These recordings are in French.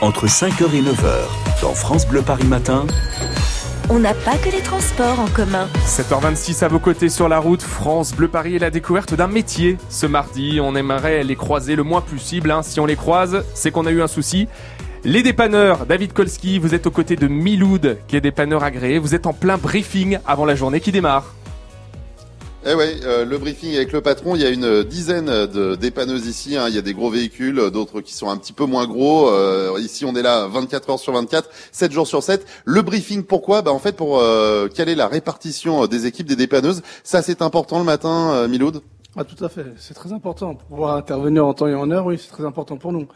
entre 5h et 9h, dans France Bleu Paris Matin. On n'a pas que les transports en commun. 7h26 à vos côtés sur la route, France Bleu Paris est la découverte d'un métier. Ce mardi, on aimerait les croiser le moins possible. Hein. Si on les croise, c'est qu'on a eu un souci. Les dépanneurs, David Kolski, vous êtes aux côtés de Miloud, qui est dépanneur agréé. Vous êtes en plein briefing avant la journée qui démarre. Eh ouais, euh, le briefing avec le patron, il y a une dizaine de dépanneuses ici. Hein. Il y a des gros véhicules, d'autres qui sont un petit peu moins gros. Euh, ici, on est là 24 heures sur 24, 7 jours sur 7. Le briefing, pourquoi? Bah en fait, pour euh, quelle est la répartition des équipes des dépanneuses. Ça, c'est important le matin, Miloud? Ah tout à fait, c'est très important pour pouvoir intervenir en temps et en heure. Oui, c'est très important pour nous.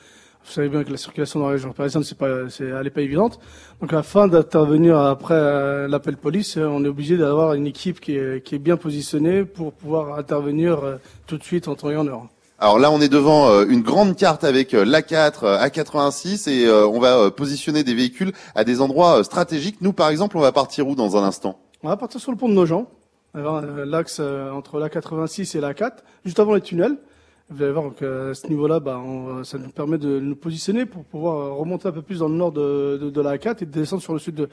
Vous savez bien que la circulation dans la région parisienne, c'est pas, c'est, elle n'est pas évidente. Donc, afin d'intervenir après euh, l'appel police, euh, on est obligé d'avoir une équipe qui est, qui est bien positionnée pour pouvoir intervenir euh, tout de suite en temps et en heure. Alors là, on est devant une grande carte avec l'A4, A86 et on va positionner des véhicules à des endroits stratégiques. Nous, par exemple, on va partir où dans un instant? On va partir sur le pont de Nogent, l'axe entre l'A86 et l'A4, juste avant les tunnels. Vous allez voir qu'à ce niveau-là, bah, ça nous permet de nous positionner pour pouvoir remonter un peu plus dans le nord de, la 4 et de descendre sur le sud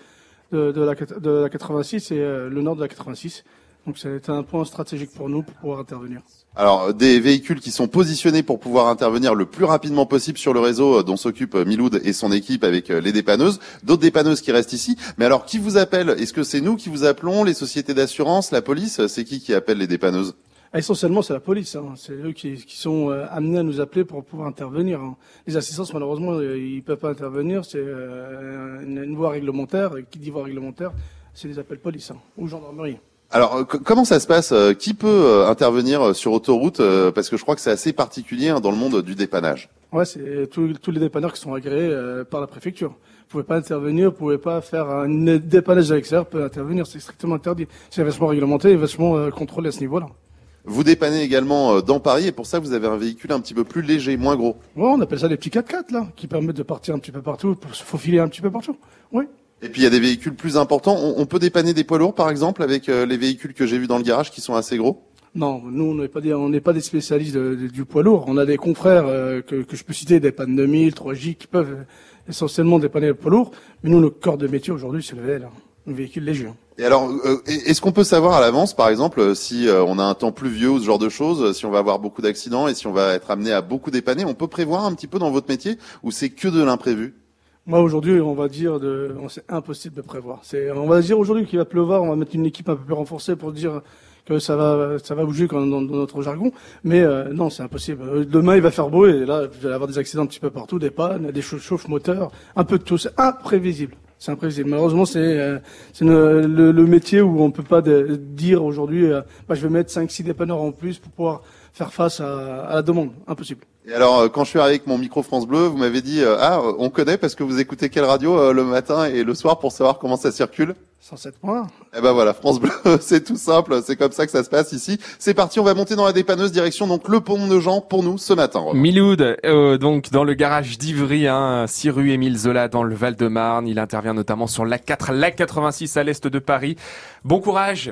de, la, de la 86 et euh, le nord de la 86. Donc c'est un point stratégique pour nous pour pouvoir intervenir. Alors des véhicules qui sont positionnés pour pouvoir intervenir le plus rapidement possible sur le réseau euh, dont s'occupe euh, Miloud et son équipe avec les dépanneuses, d'autres dépanneuses qui restent ici. Mais alors qui vous appelle? Est-ce que c'est nous qui vous appelons, les sociétés d'assurance, la police? C'est qui qui appelle les dépanneuses? Essentiellement, c'est la police. Hein. C'est eux qui, qui sont euh, amenés à nous appeler pour pouvoir intervenir. Hein. Les assistances, malheureusement, euh, ils peuvent pas intervenir. C'est euh, une, voie réglementaire. Et qui dit voie réglementaire, c'est les appels police hein, ou gendarmerie. Alors, comment ça se passe Qui peut intervenir sur autoroute Parce que je crois que c'est assez particulier dans le monde du dépannage. Ouais, c'est tous les dépanneurs qui sont agréés par la préfecture. Vous pouvez pas intervenir, vous pouvez pas faire un dépannage à l'extérieur, peut intervenir, c'est strictement interdit. C'est vachement réglementé et vachement contrôlé à ce niveau-là. Vous dépannez également euh, dans Paris et pour ça vous avez un véhicule un petit peu plus léger, moins gros. Ouais, on appelle ça des petits 4x4 là, qui permettent de partir un petit peu partout, pour se faufiler un petit peu partout. Oui. Et puis il y a des véhicules plus importants. On, peut dépanner des poids lourds par exemple avec euh, les véhicules que j'ai vus dans le garage qui sont assez gros? Non, nous on n'est pas des on n'est pas des spécialistes du poids lourd. On a des confrères euh, que, que, je peux citer, des pannes 2000, 3J qui peuvent essentiellement dépanner le poids lourd. Mais nous, notre corps de métier aujourd'hui, c'est le VL, véhicule. Et alors, euh, est-ce qu'on peut savoir à l'avance, par exemple, si euh, on a un temps pluvieux ou ce genre de choses, si on va avoir beaucoup d'accidents et si on va être amené à beaucoup dépanner, on peut prévoir un petit peu dans votre métier ou c'est que de l'imprévu? Moi, aujourd'hui, on va dire, de, c'est impossible de prévoir. C'est, on va dire aujourd'hui qu'il va pleuvoir, on va mettre une équipe un peu plus renforcée pour dire que ça va, ça va bouger dans, notre jargon. Mais euh, non, c'est impossible. Demain, il va faire beau et là, vous allez avoir des accidents un petit peu partout, des pannes, des chauffe moteurs, un peu de tout. C'est imprévisible. C'est imprévisible. Malheureusement, c'est euh, le, le, métier où on peut pas dire aujourd'hui, euh, bah, je vais mettre 5-6 dépanneurs en plus pour pouvoir faire face à, à la demande. Impossible. Et alors, euh, quand je suis arrivé avec mon micro France Bleu, vous m'avez dit, ah, on connaît parce que vous écoutez quelle radio le matin et le soir pour savoir comment ça circule 107 points. Eh ben voilà, France Bleu, c'est tout simple, c'est comme ça que ça se passe ici. C'est parti, on va monter dans la dépanneuse direction donc le pont de Jean pour nous ce matin. Miloud, euh, donc dans le garage d'Ivry, hein, 6 rue Émile Zola dans le Val-de-Marne. Il intervient notamment sur l'A4, l'A86 à l'est de Paris. Bon courage